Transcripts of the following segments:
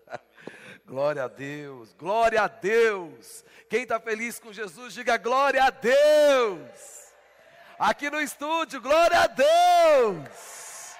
glória a Deus, glória a Deus. Quem está feliz com Jesus, diga glória a Deus. Aqui no estúdio, glória a Deus.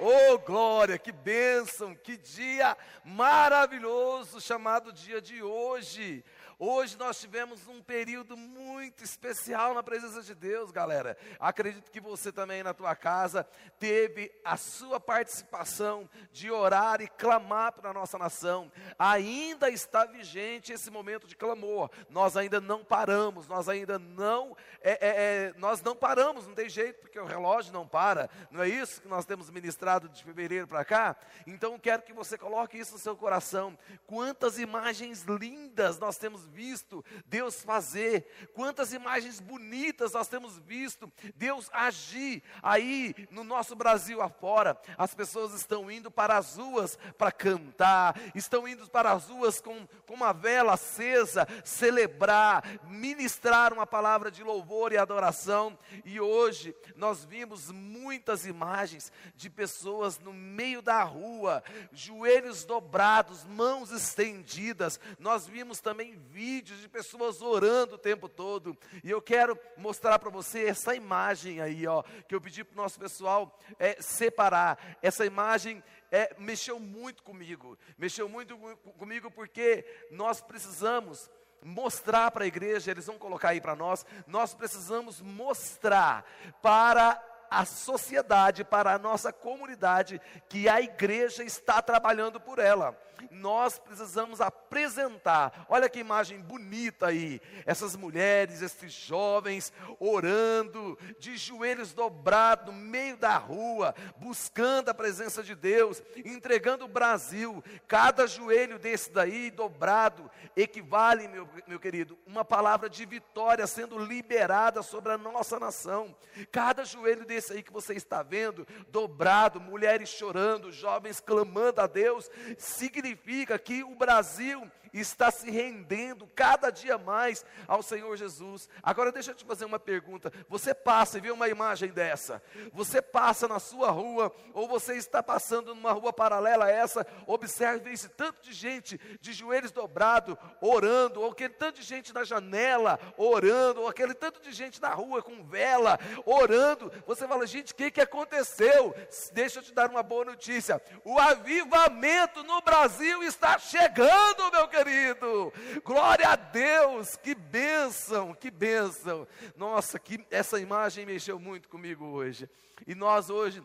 Oh, glória, que bênção, que dia maravilhoso chamado dia de hoje. Hoje nós tivemos um período muito especial na presença de Deus, galera. Acredito que você também na tua casa teve a sua participação de orar e clamar para a nossa nação. Ainda está vigente esse momento de clamor. Nós ainda não paramos, nós ainda não, é, é, é, nós não paramos, não tem jeito, porque o relógio não para. Não é isso que nós temos ministrado de fevereiro para cá? Então quero que você coloque isso no seu coração. Quantas imagens lindas nós temos visto Deus fazer, quantas imagens bonitas nós temos visto Deus agir aí no nosso Brasil afora. As pessoas estão indo para as ruas para cantar, estão indo para as ruas com, com uma vela acesa, celebrar, ministrar uma palavra de louvor e adoração. E hoje nós vimos muitas imagens de pessoas no meio da rua, joelhos dobrados, mãos estendidas. Nós vimos também vídeos de pessoas orando o tempo todo. E eu quero mostrar para você essa imagem aí, ó, que eu pedi para o nosso pessoal é, separar. Essa imagem é, mexeu muito comigo. Mexeu muito comigo porque nós precisamos mostrar para a igreja, eles vão colocar aí para nós, nós precisamos mostrar para a sociedade, para a nossa comunidade, que a igreja está trabalhando por ela nós precisamos apresentar. Olha que imagem bonita aí. Essas mulheres, esses jovens orando, de joelhos dobrados no meio da rua, buscando a presença de Deus, entregando o Brasil. Cada joelho desse daí dobrado equivale, meu, meu querido, uma palavra de vitória sendo liberada sobre a nossa nação. Cada joelho desse aí que você está vendo, dobrado, mulheres chorando, jovens clamando a Deus, significa significa que o Brasil está se rendendo cada dia mais ao Senhor Jesus. Agora deixa eu te fazer uma pergunta. Você passa e vê uma imagem dessa? Você passa na sua rua ou você está passando numa rua paralela a essa? Observe esse tanto de gente de joelhos dobrados orando, ou aquele tanto de gente na janela orando, ou aquele tanto de gente na rua com vela orando. Você fala, gente, o que, que aconteceu? Deixa eu te dar uma boa notícia. O avivamento no Brasil está chegando, meu querido querido. Glória a Deus, que bênção, que bênção. Nossa, que essa imagem mexeu muito comigo hoje. E nós hoje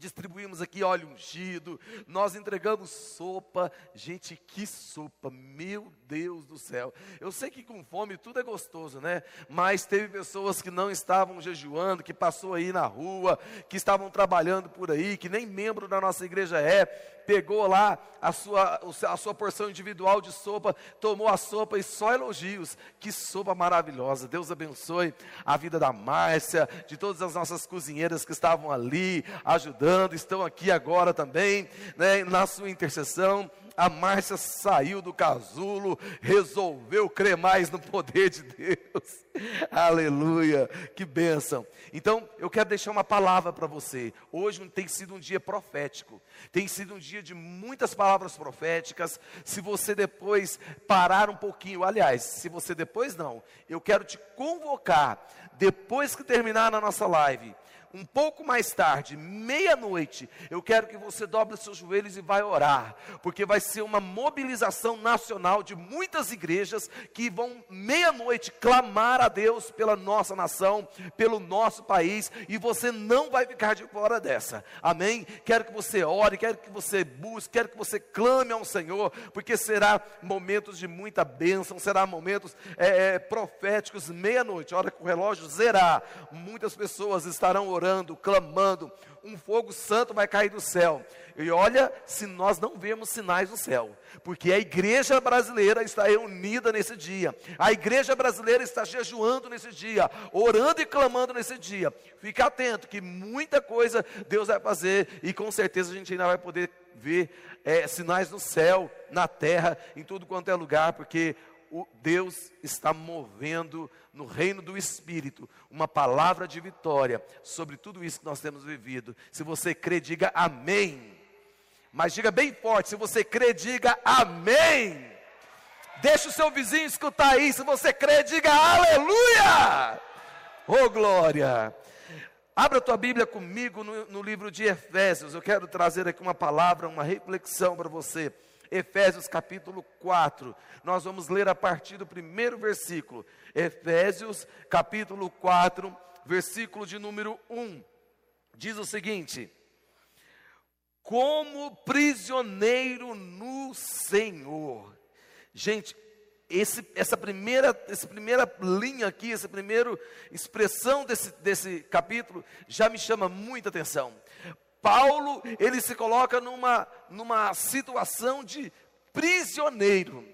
distribuímos aqui óleo ungido, nós entregamos sopa. Gente, que sopa, meu Deus do céu. Eu sei que com fome tudo é gostoso, né? Mas teve pessoas que não estavam jejuando, que passou aí na rua, que estavam trabalhando por aí, que nem membro da nossa igreja é, pegou lá a sua, a sua porção individual de sopa, tomou a sopa e só elogios. Que sopa maravilhosa. Deus abençoe a vida da Márcia, de todas as nossas cozinheiras que estavam ali ajudando, estão aqui agora também, né, na sua intercessão a Márcia saiu do casulo, resolveu crer mais no poder de Deus. Aleluia, que bênção. Então, eu quero deixar uma palavra para você. Hoje tem sido um dia profético, tem sido um dia de muitas palavras proféticas. Se você depois parar um pouquinho, aliás, se você depois não, eu quero te convocar, depois que terminar na nossa live, um pouco mais tarde, meia-noite, eu quero que você dobre seus joelhos e vai orar, porque vai ser uma mobilização nacional de muitas igrejas que vão meia-noite clamar a Deus pela nossa nação, pelo nosso país, e você não vai ficar de fora dessa. Amém? Quero que você ore, quero que você busque, quero que você clame ao Senhor, porque será momentos de muita bênção, será momentos é, é, proféticos meia-noite, hora que o relógio zerar, muitas pessoas estarão orando orando, clamando, um fogo santo vai cair do céu. E olha, se nós não vemos sinais do céu, porque a igreja brasileira está reunida nesse dia, a igreja brasileira está jejuando nesse dia, orando e clamando nesse dia. Fique atento que muita coisa Deus vai fazer e com certeza a gente ainda vai poder ver é, sinais no céu, na terra, em tudo quanto é lugar, porque o Deus está movendo no reino do Espírito uma palavra de vitória sobre tudo isso que nós temos vivido. Se você crê, diga amém. Mas diga bem forte, se você crê, diga amém. Deixa o seu vizinho escutar aí. Se você crê, diga aleluia. Oh glória. Abra a tua Bíblia comigo no, no livro de Efésios. Eu quero trazer aqui uma palavra, uma reflexão para você. Efésios capítulo 4. Nós vamos ler a partir do primeiro versículo. Efésios capítulo 4, versículo de número 1. Diz o seguinte: Como prisioneiro no Senhor. Gente, esse, essa, primeira, essa primeira linha aqui, essa primeira expressão desse, desse capítulo já me chama muita atenção. Paulo, ele se coloca numa, numa situação de prisioneiro.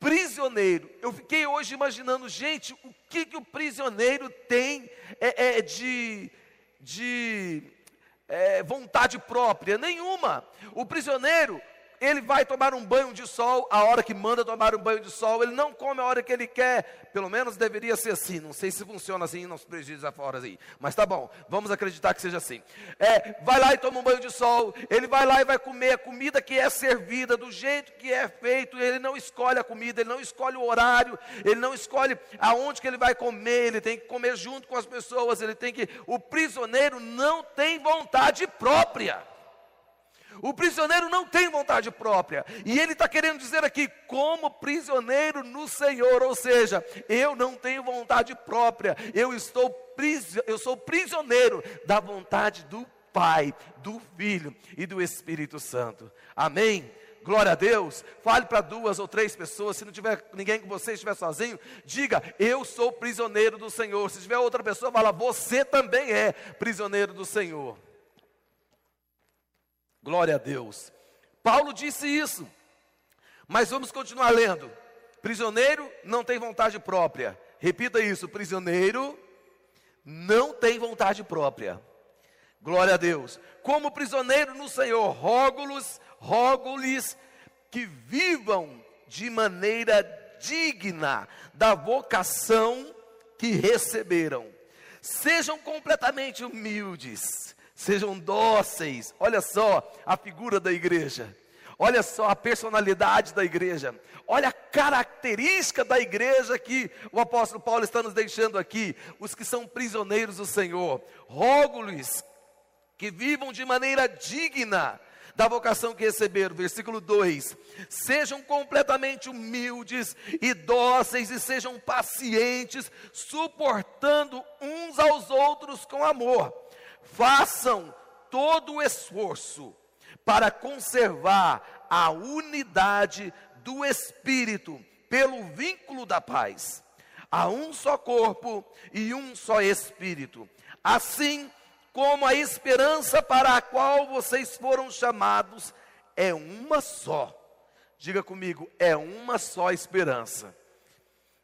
Prisioneiro. Eu fiquei hoje imaginando, gente, o que, que o prisioneiro tem é, é de, de é, vontade própria? Nenhuma. O prisioneiro, ele vai tomar um banho de sol a hora que manda tomar um banho de sol, ele não come a hora que ele quer, pelo menos deveria ser assim, não sei se funciona assim nos presídios afora aí, mas tá bom, vamos acreditar que seja assim. É, vai lá e toma um banho de sol, ele vai lá e vai comer a comida que é servida, do jeito que é feito, ele não escolhe a comida, ele não escolhe o horário, ele não escolhe aonde que ele vai comer, ele tem que comer junto com as pessoas, ele tem que, o prisioneiro não tem vontade própria. O prisioneiro não tem vontade própria. E ele está querendo dizer aqui, como prisioneiro no Senhor, ou seja, eu não tenho vontade própria, eu estou eu sou prisioneiro da vontade do Pai, do Filho e do Espírito Santo. Amém? Glória a Deus. Fale para duas ou três pessoas. Se não tiver ninguém com você, estiver sozinho, diga: Eu sou prisioneiro do Senhor. Se tiver outra pessoa, fala: Você também é prisioneiro do Senhor. Glória a Deus. Paulo disse isso. Mas vamos continuar lendo. Prisioneiro não tem vontade própria. Repita isso: prisioneiro não tem vontade própria. Glória a Deus. Como prisioneiro no Senhor, rogo-lhes, rogo-lhes que vivam de maneira digna da vocação que receberam. Sejam completamente humildes sejam dóceis. Olha só a figura da igreja. Olha só a personalidade da igreja. Olha a característica da igreja que o apóstolo Paulo está nos deixando aqui. Os que são prisioneiros do Senhor. Rogo-lhes que vivam de maneira digna da vocação que receberam. Versículo 2: Sejam completamente humildes e dóceis e sejam pacientes, suportando uns aos outros com amor façam todo o esforço para conservar a unidade do Espírito pelo vínculo da paz. Há um só corpo e um só Espírito. Assim como a esperança para a qual vocês foram chamados é uma só. Diga comigo, é uma só esperança.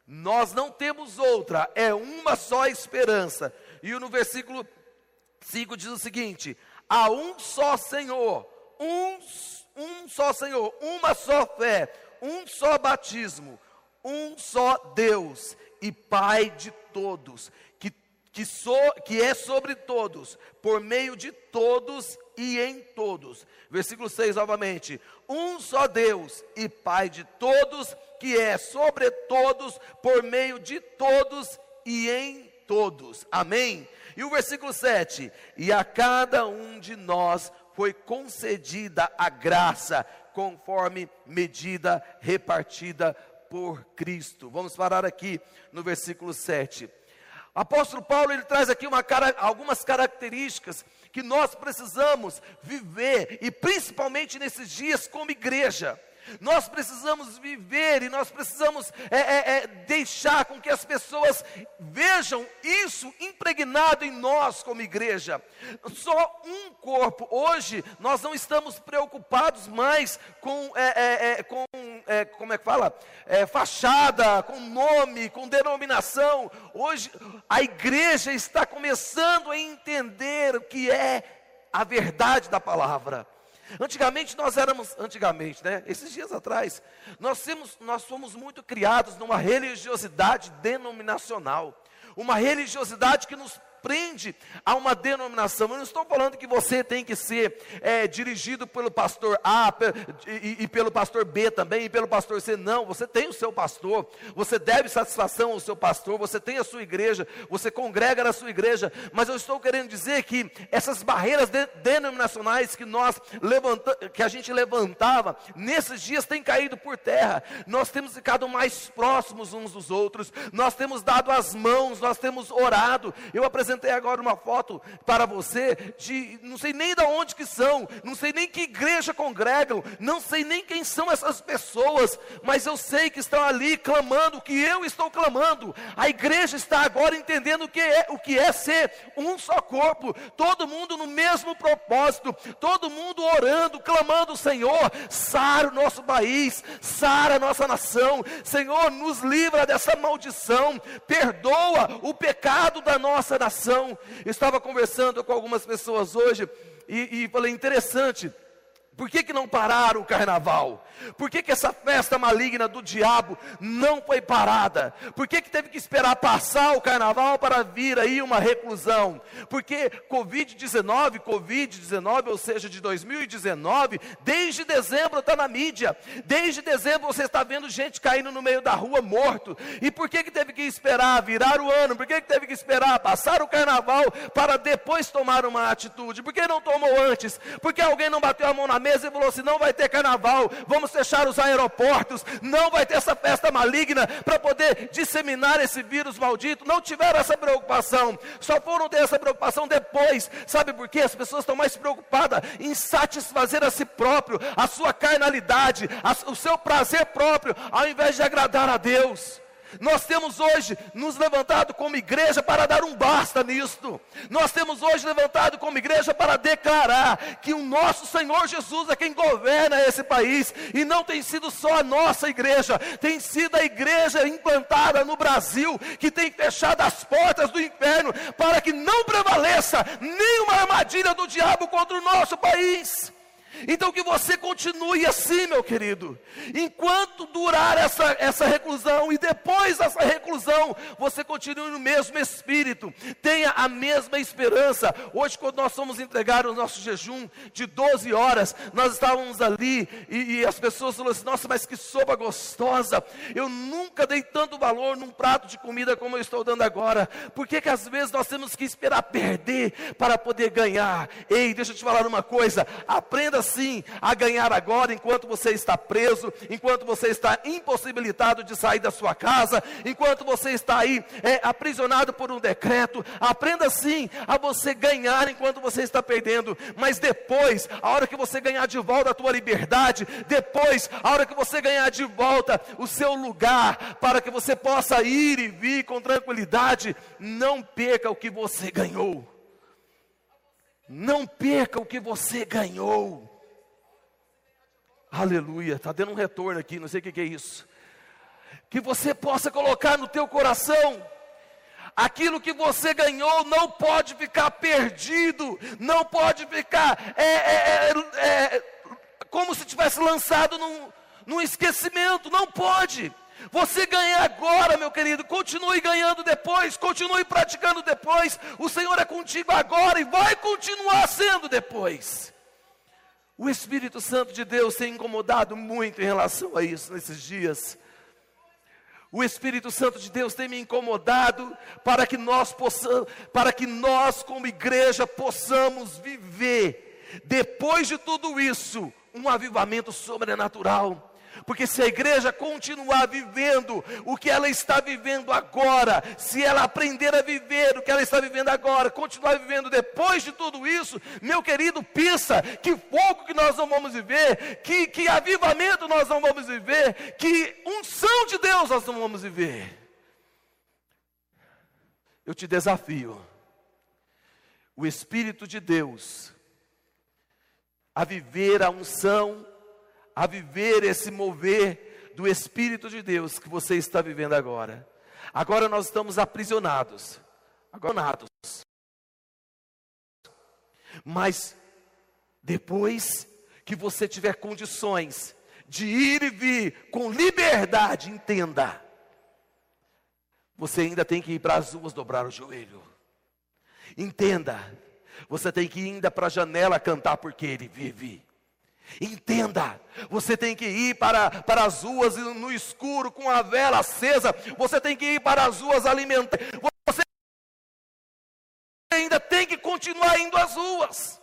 Nós não temos outra, é uma só esperança. E no versículo 5 diz o seguinte: há um só Senhor, um, um só Senhor, uma só fé, um só batismo, um só Deus e Pai de todos, que, que, so, que é sobre todos, por meio de todos e em todos. Versículo 6 novamente: um só Deus e Pai de todos, que é sobre todos, por meio de todos e em todos. Amém? E o versículo 7: E a cada um de nós foi concedida a graça, conforme medida repartida por Cristo. Vamos parar aqui no versículo 7. O apóstolo Paulo ele traz aqui uma, algumas características que nós precisamos viver, e principalmente nesses dias como igreja. Nós precisamos viver e nós precisamos é, é, é, deixar com que as pessoas vejam isso impregnado em nós como igreja. Só um corpo. Hoje nós não estamos preocupados mais com, é, é, é, com como é que fala? fachada, com nome, com denominação. Hoje a igreja está começando a entender o que é a verdade da palavra. Antigamente nós éramos, antigamente, né? Esses dias atrás, nós, temos, nós fomos muito criados numa religiosidade denominacional, uma religiosidade que nos prende a uma denominação. Eu não estou falando que você tem que ser é, dirigido pelo pastor A e, e, pelo pastor B também, e pelo pastor C. Não, você tem o seu pastor, você deve satisfação ao seu pastor, você tem a sua igreja, você congrega na sua igreja, mas eu estou querendo dizer que essas barreiras de, denominacionais que nós levanta, que a gente levantava, nesses dias têm caído por terra. Nós temos ficado mais próximos uns dos outros, nós temos dado as mãos, nós temos orado. Eu apresentei agora uma foto para você de não sei nem de onde que são, não sei nem que igreja congregam, não sei nem quem são essas pessoas, mas eu sei que estão ali clamando o que eu estou clamando. A igreja está agora entendendo o que é, o que é ser um só corpo, todo mundo no mesmo propósito, todo mundo orando, clamando, Senhor, sara o nosso país, sara a nossa nação, Senhor, nos livra dessa maldição, perdoa o pecado da nossa nação. Estava conversando com algumas pessoas hoje e, e falei, interessante, por que, que não pararam o carnaval? Por que, que essa festa maligna do diabo não foi parada? Por que, que teve que esperar passar o carnaval para vir aí uma reclusão? Porque Covid-19, Covid-19, ou seja, de 2019, desde dezembro está na mídia. Desde dezembro você está vendo gente caindo no meio da rua morto. E por que, que teve que esperar virar o ano? Por que, que teve que esperar passar o carnaval para depois tomar uma atitude? Por que não tomou antes? Porque alguém não bateu a mão na mesa e falou assim: não vai ter carnaval, vamos fechar os aeroportos, não vai ter essa festa maligna para poder disseminar esse vírus maldito. Não tiveram essa preocupação, só foram ter essa preocupação depois. Sabe por quê? As pessoas estão mais preocupadas em satisfazer a si próprio, a sua carnalidade, a, o seu prazer próprio, ao invés de agradar a Deus. Nós temos hoje nos levantado como igreja para dar um basta nisto. Nós temos hoje levantado como igreja para declarar que o nosso Senhor Jesus é quem governa esse país e não tem sido só a nossa igreja, tem sido a igreja implantada no Brasil que tem fechado as portas do inferno para que não prevaleça nenhuma armadilha do diabo contra o nosso país. Então que você continue assim, meu querido. Enquanto durar essa, essa reclusão e depois dessa reclusão, você continue no mesmo espírito. Tenha a mesma esperança. Hoje, quando nós fomos entregar o nosso jejum de 12 horas, nós estávamos ali e, e as pessoas falaram assim: Nossa, mas que sopa gostosa. Eu nunca dei tanto valor num prato de comida como eu estou dando agora. Por que, que às vezes nós temos que esperar perder para poder ganhar? Ei, deixa eu te falar uma coisa. Aprenda assim a ganhar agora, enquanto você está preso, enquanto você está impossibilitado de sair da sua casa, enquanto você está aí é, aprisionado por um decreto. Aprenda assim a você ganhar enquanto você está perdendo, mas depois, a hora que você ganhar de volta a tua liberdade, depois, a hora que você ganhar de volta o seu lugar, para que você possa ir e vir com tranquilidade, não perca o que você ganhou. Não perca o que você ganhou. Aleluia, está dando um retorno aqui, não sei o que, que é isso. Que você possa colocar no teu coração aquilo que você ganhou não pode ficar perdido, não pode ficar é, é, é, é, como se tivesse lançado num, num esquecimento, não pode. Você ganha agora, meu querido, continue ganhando depois, continue praticando depois. O Senhor é contigo agora e vai continuar sendo depois. O Espírito Santo de Deus tem incomodado muito em relação a isso nesses dias. O Espírito Santo de Deus tem me incomodado para que nós possamos, para que nós como igreja possamos viver depois de tudo isso um avivamento sobrenatural. Porque se a igreja continuar vivendo o que ela está vivendo agora, se ela aprender a viver o que ela está vivendo agora, continuar vivendo depois de tudo isso, meu querido, pensa que fogo que nós não vamos viver, que, que avivamento nós não vamos viver, que unção de Deus nós não vamos viver. Eu te desafio, o Espírito de Deus, a viver a unção a viver esse mover do Espírito de Deus que você está vivendo agora. Agora nós estamos aprisionados, agonados. Mas depois que você tiver condições de ir e vir com liberdade, entenda. Você ainda tem que ir para as ruas dobrar o joelho. Entenda, você tem que ir ainda para a janela cantar porque Ele vive. Entenda, você tem que ir para, para as ruas no escuro com a vela acesa, você tem que ir para as ruas alimentar, você ainda tem que continuar indo às ruas.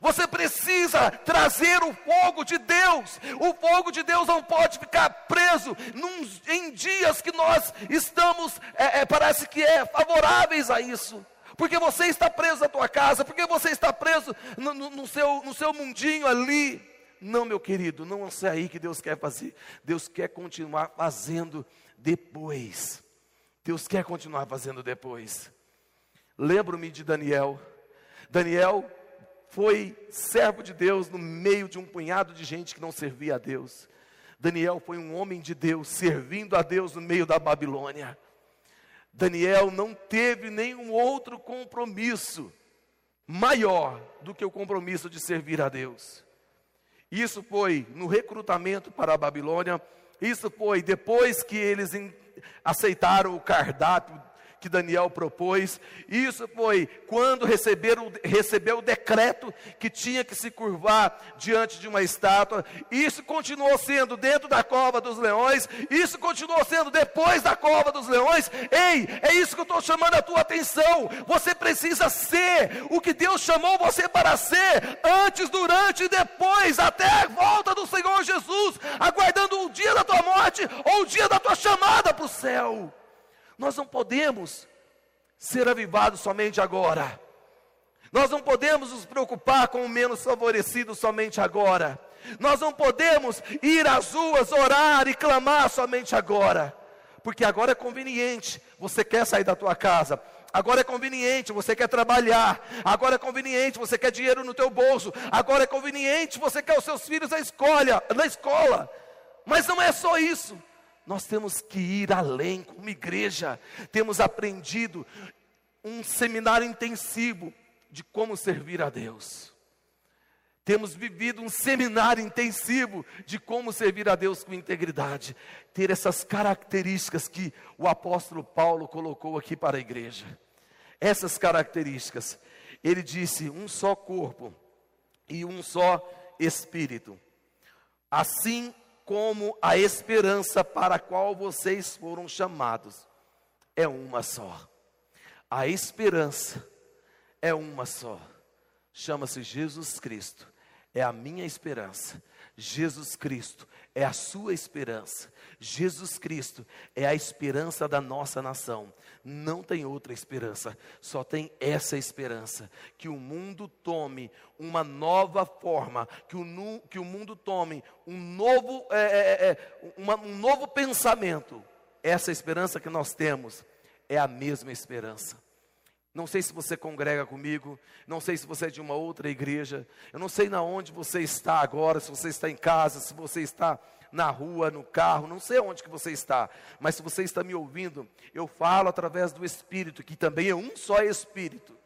Você precisa trazer o fogo de Deus. O fogo de Deus não pode ficar preso num, em dias que nós estamos, é, é, parece que é favoráveis a isso. Porque você está preso na tua casa, porque você está preso no, no, no seu, no seu mundinho ali. Não, meu querido, não é aí que Deus quer fazer. Deus quer continuar fazendo depois. Deus quer continuar fazendo depois. Lembro-me de Daniel. Daniel foi servo de Deus no meio de um punhado de gente que não servia a Deus. Daniel foi um homem de Deus, servindo a Deus no meio da Babilônia. Daniel não teve nenhum outro compromisso maior do que o compromisso de servir a Deus. Isso foi no recrutamento para a Babilônia, isso foi depois que eles aceitaram o cardápio que Daniel propôs. Isso foi quando receberam, recebeu o decreto que tinha que se curvar diante de uma estátua. Isso continuou sendo dentro da cova dos leões. Isso continuou sendo depois da cova dos leões. Ei, é isso que eu estou chamando a tua atenção. Você precisa ser o que Deus chamou você para ser, antes, durante e depois, até a volta do Senhor Jesus, aguardando o dia da tua morte ou o dia da tua chamada para o céu. Nós não podemos ser avivados somente agora. Nós não podemos nos preocupar com o menos favorecido somente agora. Nós não podemos ir às ruas orar e clamar somente agora. Porque agora é conveniente, você quer sair da tua casa, Agora é conveniente, você quer trabalhar. Agora é conveniente, você quer dinheiro no teu bolso. Agora é conveniente, você quer os seus filhos na escola, na escola. Mas não é só isso. Nós temos que ir além, como igreja, temos aprendido um seminário intensivo de como servir a Deus. Temos vivido um seminário intensivo de como servir a Deus com integridade, ter essas características que o apóstolo Paulo colocou aqui para a igreja. Essas características, ele disse: um só corpo e um só espírito. Assim como a esperança para a qual vocês foram chamados é uma só. A esperança é uma só. Chama-se Jesus Cristo. É a minha esperança. Jesus Cristo é a sua esperança. Jesus Cristo é a esperança da nossa nação. Não tem outra esperança, só tem essa esperança: que o mundo tome uma nova forma, que o, que o mundo tome um novo, é, é, é, é uma, um novo pensamento. Essa esperança que nós temos é a mesma esperança. Não sei se você congrega comigo, não sei se você é de uma outra igreja, eu não sei na onde você está agora, se você está em casa, se você está na rua, no carro, não sei onde que você está, mas se você está me ouvindo, eu falo através do Espírito, que também é um só Espírito.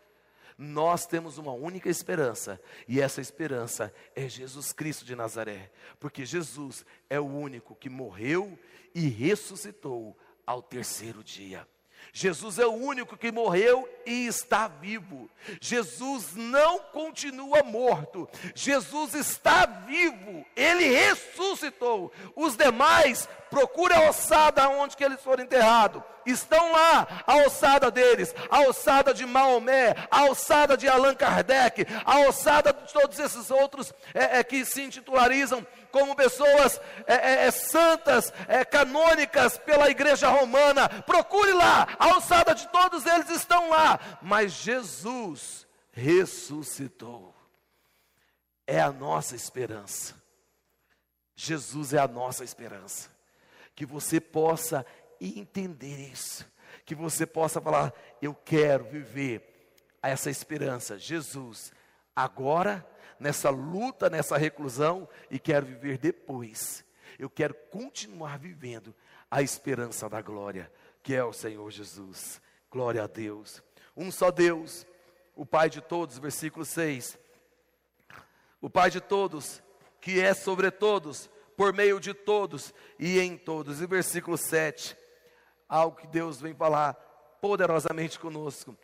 Nós temos uma única esperança, e essa esperança é Jesus Cristo de Nazaré, porque Jesus é o único que morreu e ressuscitou ao terceiro dia. Jesus é o único que morreu e está vivo. Jesus não continua morto. Jesus está vivo. Ele ressuscitou. Os demais procure a ossada onde que eles foram enterrados. Estão lá a ossada deles, a ossada de Maomé, a ossada de Allan Kardec, a ossada de todos esses outros é, é, que se intitularizam como pessoas é, é, é santas, é, canônicas pela igreja romana. Procure lá, a ossada de todos eles estão lá. Mas Jesus ressuscitou. É a nossa esperança. Jesus é a nossa esperança que você possa entender isso, que você possa falar: eu quero viver essa esperança, Jesus, agora, nessa luta, nessa reclusão, e quero viver depois. Eu quero continuar vivendo a esperança da glória, que é o Senhor Jesus. Glória a Deus. Um só Deus, o Pai de todos, versículo 6. O Pai de todos, que é sobre todos, por meio de todos e em todos. E versículo 7, algo que Deus vem falar poderosamente conosco.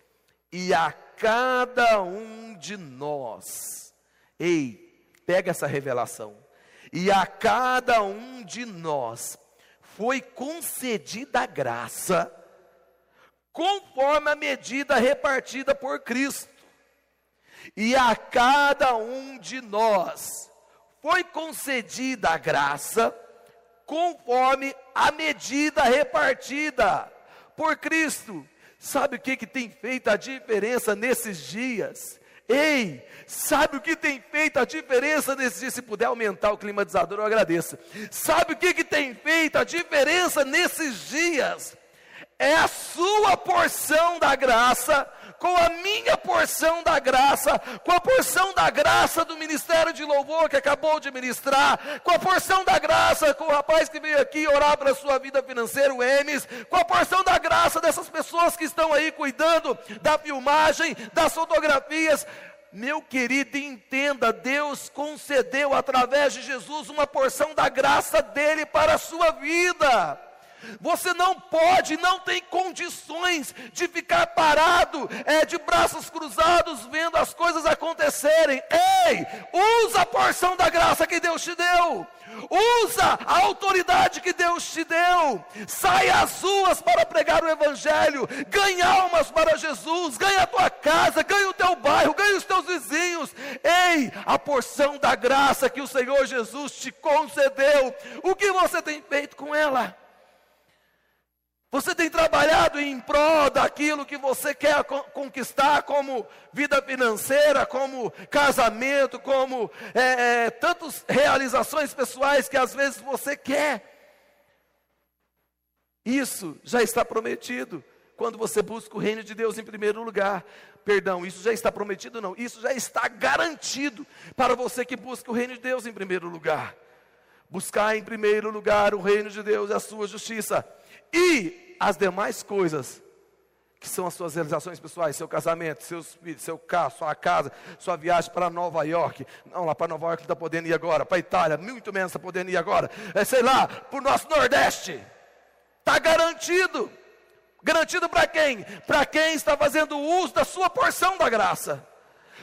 e a cada um de nós. Ei, pega essa revelação. E a cada um de nós foi concedida a graça, conforme a medida repartida por Cristo. E a cada um de nós foi concedida a graça, conforme a medida repartida por Cristo. Sabe o que, que tem feito a diferença nesses dias? Ei, sabe o que tem feito a diferença nesses dias? Se puder aumentar o climatizador, eu agradeço. Sabe o que, que tem feito a diferença nesses dias? É a sua porção da graça com a minha porção da graça, com a porção da graça do ministério de louvor que acabou de ministrar, com a porção da graça com o rapaz que veio aqui orar para a sua vida financeira, o Emes, com a porção da graça dessas pessoas que estão aí cuidando da filmagem, das fotografias. Meu querido, entenda, Deus concedeu através de Jesus uma porção da graça dele para a sua vida. Você não pode, não tem condições de ficar parado, é, de braços cruzados, vendo as coisas acontecerem. Ei, usa a porção da graça que Deus te deu. Usa a autoridade que Deus te deu. Saia às ruas para pregar o Evangelho. Ganha almas para Jesus. Ganha a tua casa, ganha o teu bairro, ganha os teus vizinhos. Ei, a porção da graça que o Senhor Jesus te concedeu. O que você tem feito com ela? Você tem trabalhado em prol daquilo que você quer conquistar, como vida financeira, como casamento, como é, é, tantas realizações pessoais que às vezes você quer. Isso já está prometido quando você busca o reino de Deus em primeiro lugar. Perdão, isso já está prometido, não, isso já está garantido para você que busca o reino de Deus em primeiro lugar. Buscar em primeiro lugar o reino de Deus e a sua justiça. E as demais coisas, que são as suas realizações pessoais, seu casamento, seus filhos, seu carro, sua casa, sua viagem para Nova York. Não, lá para Nova York está podendo ir agora, para Itália, muito menos está podendo ir agora. É, sei lá, para o nosso Nordeste. Está garantido. Garantido para quem? Para quem está fazendo uso da sua porção da graça.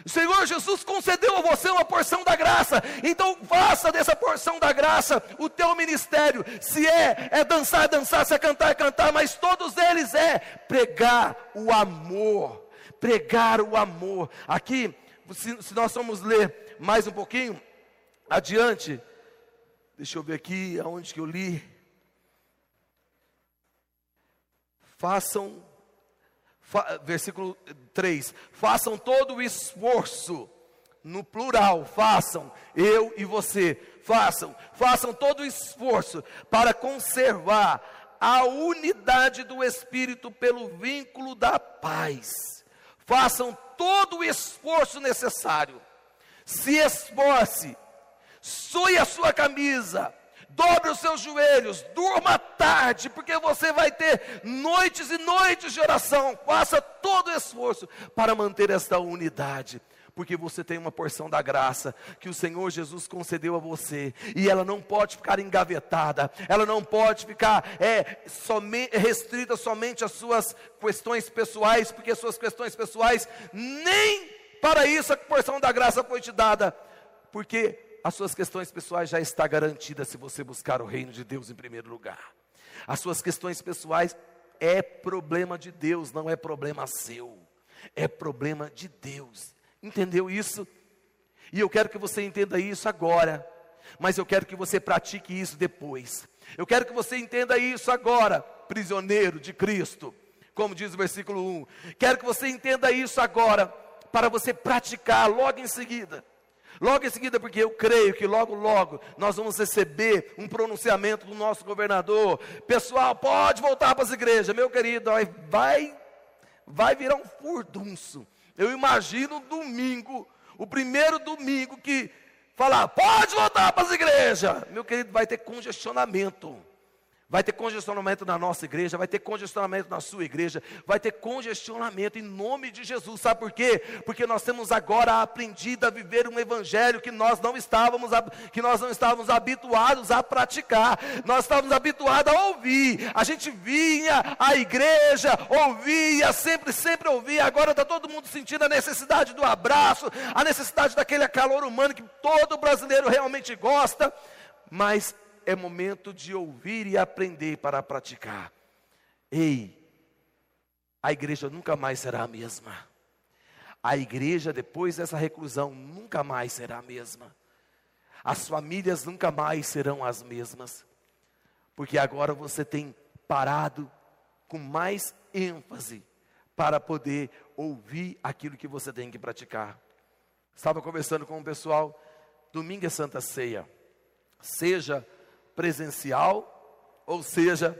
O Senhor Jesus concedeu a você uma porção da graça, então faça dessa porção da graça o teu ministério. Se é, é dançar, dançar, se é cantar, é cantar, mas todos eles é pregar o amor. Pregar o amor. Aqui, se, se nós vamos ler mais um pouquinho, adiante, deixa eu ver aqui aonde que eu li. Façam versículo 3: façam todo o esforço, no plural, façam, eu e você, façam, façam todo o esforço para conservar a unidade do Espírito pelo vínculo da paz. Façam todo o esforço necessário, se esforce, sue a sua camisa, dobre os seus joelhos, durma tarde, porque você vai ter noites e noites de oração. Faça todo o esforço para manter esta unidade porque você tem uma porção da graça que o Senhor Jesus concedeu a você, e ela não pode ficar engavetada, ela não pode ficar é, somente, restrita somente às suas questões pessoais, porque as suas questões pessoais, nem para isso a porção da graça foi te dada, porque as suas questões pessoais já está garantida se você buscar o reino de Deus em primeiro lugar. As suas questões pessoais é problema de Deus, não é problema seu. É problema de Deus. Entendeu isso? E eu quero que você entenda isso agora, mas eu quero que você pratique isso depois. Eu quero que você entenda isso agora, prisioneiro de Cristo, como diz o versículo 1. Quero que você entenda isso agora, para você praticar logo em seguida. Logo em seguida, porque eu creio que logo, logo nós vamos receber um pronunciamento do nosso governador. Pessoal, pode voltar para as igrejas, meu querido, vai, vai virar um furdunço. Eu imagino domingo, o primeiro domingo que falar, pode voltar para as igrejas. Meu querido, vai ter congestionamento. Vai ter congestionamento na nossa igreja, vai ter congestionamento na sua igreja, vai ter congestionamento em nome de Jesus. Sabe por quê? Porque nós temos agora aprendido a viver um evangelho que nós não estávamos que nós não estávamos habituados a praticar. Nós estávamos habituados a ouvir. A gente vinha à igreja, ouvia, sempre, sempre ouvia. Agora está todo mundo sentindo a necessidade do abraço, a necessidade daquele calor humano que todo brasileiro realmente gosta. Mas é momento de ouvir e aprender para praticar. Ei, a igreja nunca mais será a mesma. A igreja, depois dessa reclusão, nunca mais será a mesma. As famílias nunca mais serão as mesmas. Porque agora você tem parado com mais ênfase para poder ouvir aquilo que você tem que praticar. Estava conversando com o pessoal, domingo é Santa Ceia. Seja presencial, ou seja,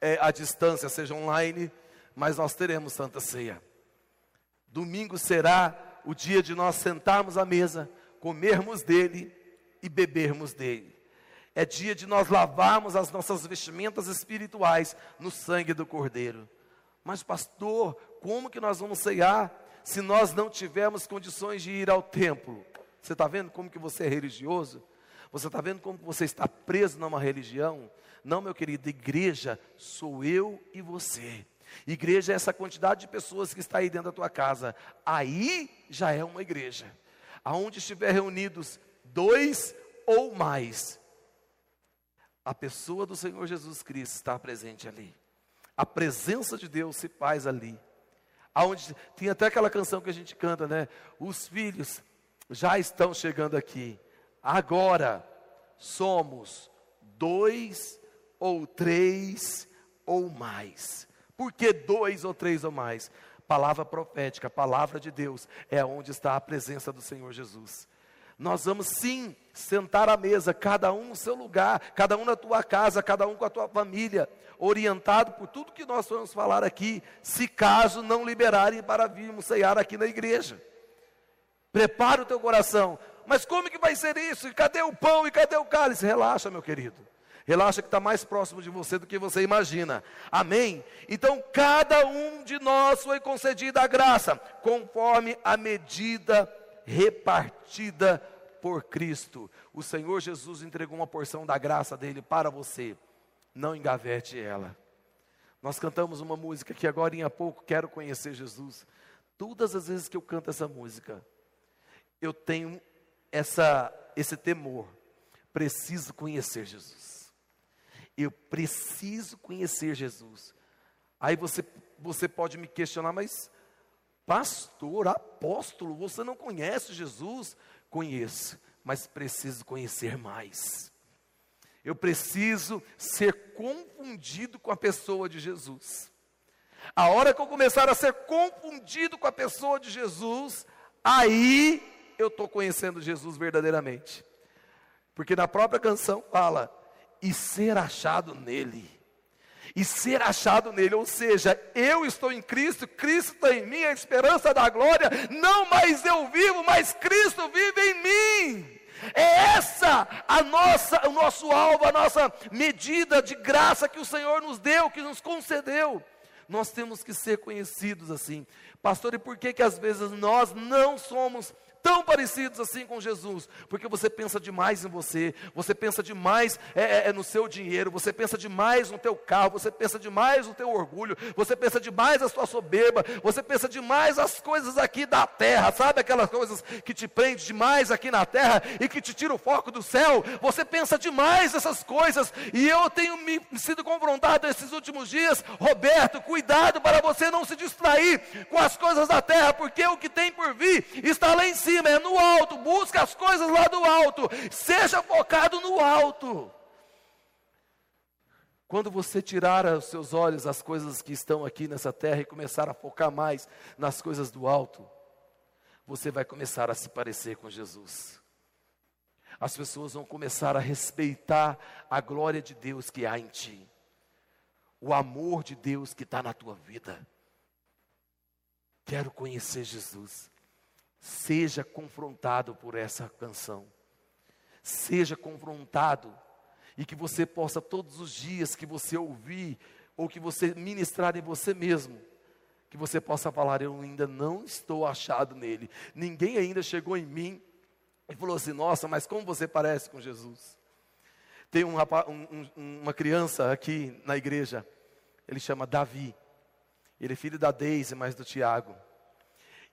é, à distância, seja online, mas nós teremos Santa Ceia. Domingo será o dia de nós sentarmos à mesa, comermos dele e bebermos dele. É dia de nós lavarmos as nossas vestimentas espirituais no sangue do Cordeiro. Mas, pastor, como que nós vamos ceiar se nós não tivermos condições de ir ao templo? Você está vendo como que você é religioso? Você está vendo como você está preso numa religião? Não, meu querido, igreja sou eu e você. Igreja é essa quantidade de pessoas que está aí dentro da tua casa. Aí já é uma igreja. Aonde estiver reunidos dois ou mais, a pessoa do Senhor Jesus Cristo está presente ali. A presença de Deus se faz ali. Aonde tem até aquela canção que a gente canta, né? Os filhos já estão chegando aqui. Agora somos dois ou três ou mais. Por que dois ou três ou mais? Palavra profética, palavra de Deus, é onde está a presença do Senhor Jesus. Nós vamos sim sentar à mesa, cada um no seu lugar, cada um na tua casa, cada um com a tua família, orientado por tudo que nós vamos falar aqui, se caso não liberarem para virmos ceiar aqui na igreja. Prepara o teu coração, mas como que vai ser isso? E cadê o pão e cadê o cálice? Relaxa, meu querido. Relaxa que está mais próximo de você do que você imagina. Amém? Então, cada um de nós foi concedida a graça, conforme a medida repartida por Cristo. O Senhor Jesus entregou uma porção da graça dele para você. Não engavete ela. Nós cantamos uma música que agora em pouco quero conhecer Jesus. Todas as vezes que eu canto essa música, eu tenho essa, esse temor. Preciso conhecer Jesus. Eu preciso conhecer Jesus. Aí você, você pode me questionar, mas pastor, apóstolo, você não conhece Jesus? Conheço, mas preciso conhecer mais. Eu preciso ser confundido com a pessoa de Jesus. A hora que eu começar a ser confundido com a pessoa de Jesus, aí eu estou conhecendo Jesus verdadeiramente. Porque na própria canção fala, e ser achado nele. E ser achado nele, ou seja, eu estou em Cristo, Cristo está em mim, a esperança da glória, não mais eu vivo, mas Cristo vive em mim. É essa a nossa, o nosso alvo, a nossa medida de graça que o Senhor nos deu, que nos concedeu. Nós temos que ser conhecidos assim. Pastor, e por que que às vezes nós não somos tão parecidos assim com Jesus, porque você pensa demais em você, você pensa demais é, é, é, no seu dinheiro, você pensa demais no teu carro, você pensa demais no teu orgulho, você pensa demais na sua soberba, você pensa demais as coisas aqui da terra, sabe aquelas coisas que te prende demais aqui na terra e que te tira o foco do céu, você pensa demais essas coisas, e eu tenho me sido confrontado esses últimos dias, Roberto, cuidado para você não se distrair com as coisas da terra, porque o que tem por vir está lá em cima cima, é no alto. Busca as coisas lá do alto. Seja focado no alto. Quando você tirar os seus olhos das coisas que estão aqui nessa terra e começar a focar mais nas coisas do alto, você vai começar a se parecer com Jesus. As pessoas vão começar a respeitar a glória de Deus que há em ti, o amor de Deus que está na tua vida. Quero conhecer Jesus. Seja confrontado por essa canção. Seja confrontado. E que você possa, todos os dias que você ouvir, ou que você ministrar em você mesmo, que você possa falar: Eu ainda não estou achado nele, ninguém ainda chegou em mim e falou assim: Nossa, mas como você parece com Jesus? Tem um rapaz, um, um, uma criança aqui na igreja, ele chama Davi, ele é filho da Deise, mas do Tiago.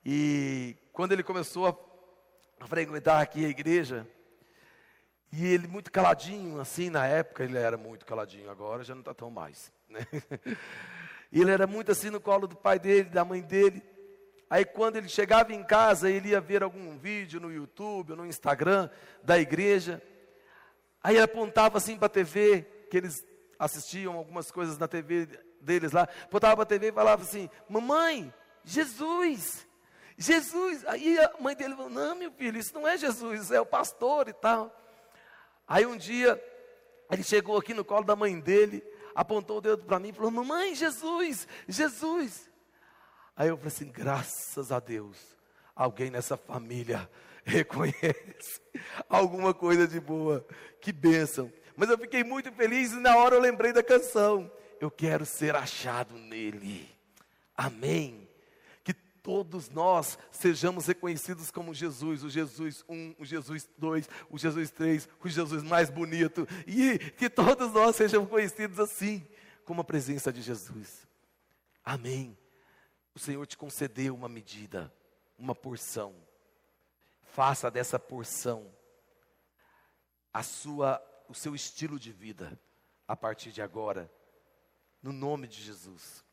E quando ele começou a frequentar aqui a igreja, e ele muito caladinho, assim, na época ele era muito caladinho, agora já não está tão mais. Né? Ele era muito assim no colo do pai dele, da mãe dele. Aí quando ele chegava em casa, ele ia ver algum vídeo no YouTube, no Instagram da igreja. Aí ele apontava assim para a TV, que eles assistiam algumas coisas na TV deles lá. Apontava para a TV e falava assim: Mamãe, Jesus, Jesus. Aí a mãe dele falou: Não, meu filho, isso não é Jesus, é o pastor e tal. Aí um dia, ele chegou aqui no colo da mãe dele, apontou o dedo para mim e falou: Mamãe, Jesus, Jesus. Aí eu falei assim: graças a Deus, alguém nessa família reconhece alguma coisa de boa, que bênção. Mas eu fiquei muito feliz e na hora eu lembrei da canção. Eu quero ser achado nele. Amém todos nós sejamos reconhecidos como Jesus, o Jesus 1, o Jesus 2, o Jesus 3, o Jesus mais bonito, e que todos nós sejamos conhecidos assim, como a presença de Jesus. Amém. O Senhor te concedeu uma medida, uma porção. Faça dessa porção a sua o seu estilo de vida a partir de agora, no nome de Jesus.